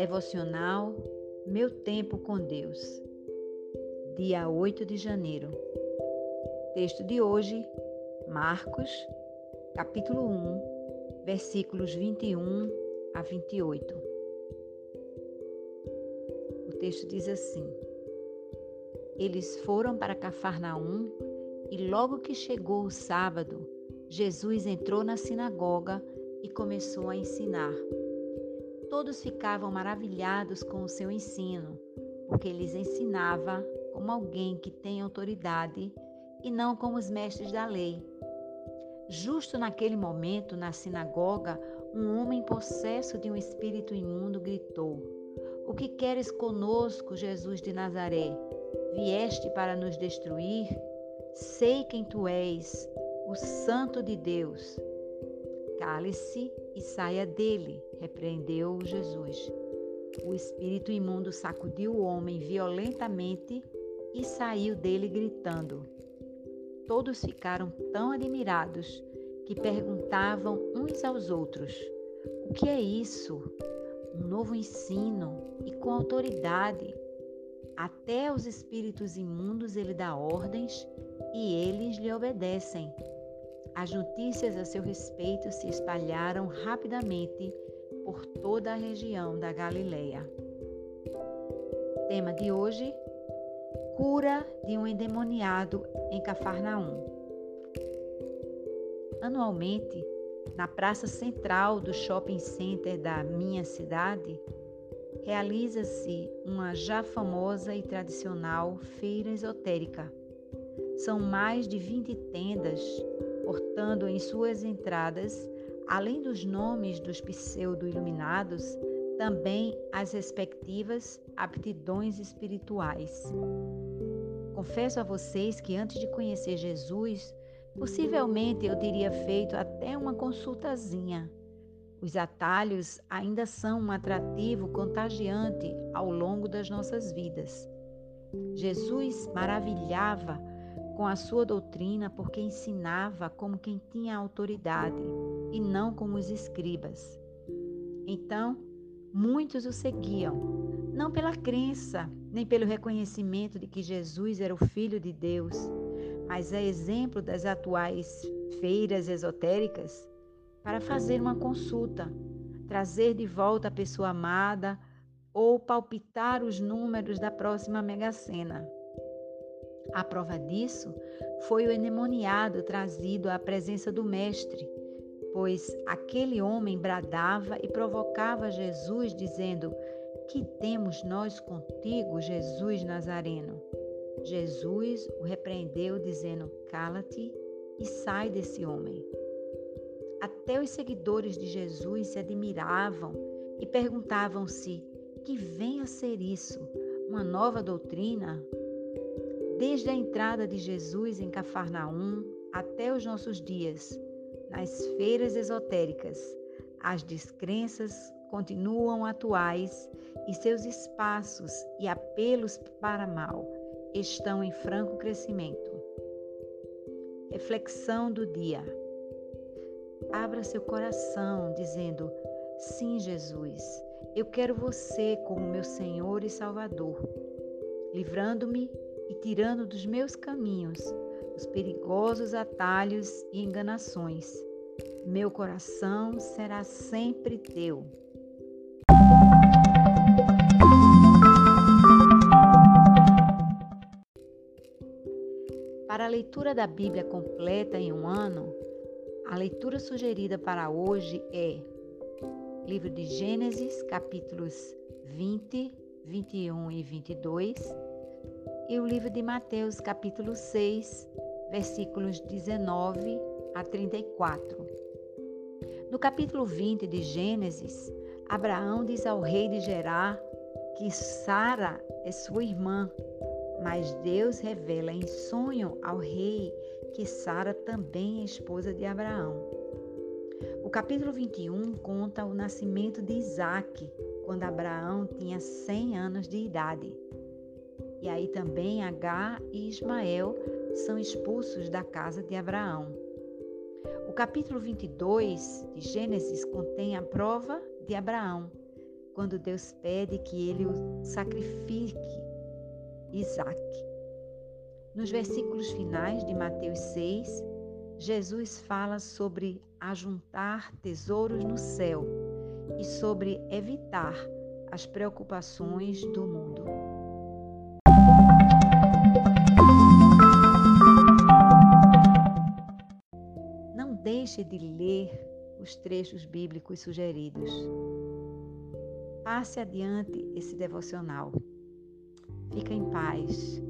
Devocional Meu Tempo com Deus, dia 8 de janeiro. Texto de hoje, Marcos, capítulo 1, versículos 21 a 28. O texto diz assim: Eles foram para Cafarnaum e logo que chegou o sábado, Jesus entrou na sinagoga e começou a ensinar. Todos ficavam maravilhados com o seu ensino, porque lhes ensinava como alguém que tem autoridade e não como os mestres da lei. Justo naquele momento, na sinagoga, um homem possesso de um espírito imundo gritou: O que queres conosco, Jesus de Nazaré? Vieste para nos destruir? Sei quem tu és, o Santo de Deus. Cale-se e saia dele, repreendeu Jesus. O espírito imundo sacudiu o homem violentamente e saiu dele gritando. Todos ficaram tão admirados que perguntavam uns aos outros: O que é isso? Um novo ensino e com autoridade. Até os espíritos imundos ele dá ordens e eles lhe obedecem. As notícias a seu respeito se espalharam rapidamente por toda a região da Galileia. Tema de hoje: cura de um endemoniado em Cafarnaum. Anualmente, na praça central do shopping center da minha cidade, realiza-se uma já famosa e tradicional feira esotérica. São mais de 20 tendas portando em suas entradas, além dos nomes dos pseudo-iluminados, também as respectivas aptidões espirituais. Confesso a vocês que antes de conhecer Jesus, possivelmente eu teria feito até uma consultazinha. Os atalhos ainda são um atrativo contagiante ao longo das nossas vidas. Jesus maravilhava com a sua doutrina, porque ensinava como quem tinha autoridade e não como os escribas. Então, muitos o seguiam, não pela crença, nem pelo reconhecimento de que Jesus era o Filho de Deus, mas é exemplo das atuais feiras esotéricas para fazer uma consulta, trazer de volta a pessoa amada ou palpitar os números da próxima Mega Sena. A prova disso foi o endemoniado trazido à presença do Mestre, pois aquele homem bradava e provocava Jesus, dizendo: Que temos nós contigo, Jesus Nazareno? Jesus o repreendeu, dizendo: Cala-te e sai desse homem. Até os seguidores de Jesus se admiravam e perguntavam-se: Que vem a ser isso? Uma nova doutrina? Desde a entrada de Jesus em Cafarnaum até os nossos dias, nas feiras esotéricas, as descrenças continuam atuais e seus espaços e apelos para mal estão em franco crescimento. Reflexão do dia. Abra seu coração dizendo: Sim, Jesus, eu quero você como meu Senhor e Salvador, livrando-me e tirando dos meus caminhos os perigosos atalhos e enganações. Meu coração será sempre teu. Para a leitura da Bíblia completa em um ano, a leitura sugerida para hoje é Livro de Gênesis, capítulos 20, 21 e 22 e o livro de Mateus, capítulo 6, versículos 19 a 34. No capítulo 20 de Gênesis, Abraão diz ao rei de Gerar que Sara é sua irmã, mas Deus revela em sonho ao rei que Sara também é esposa de Abraão. O capítulo 21 conta o nascimento de Isaac, quando Abraão tinha 100 anos de idade. E aí também Agar e Ismael são expulsos da casa de Abraão. O capítulo 22 de Gênesis contém a prova de Abraão, quando Deus pede que ele sacrifique, Isaac. Nos versículos finais de Mateus 6, Jesus fala sobre ajuntar tesouros no céu e sobre evitar as preocupações do mundo. Deixe de ler os trechos bíblicos sugeridos. Passe adiante esse devocional. Fica em paz.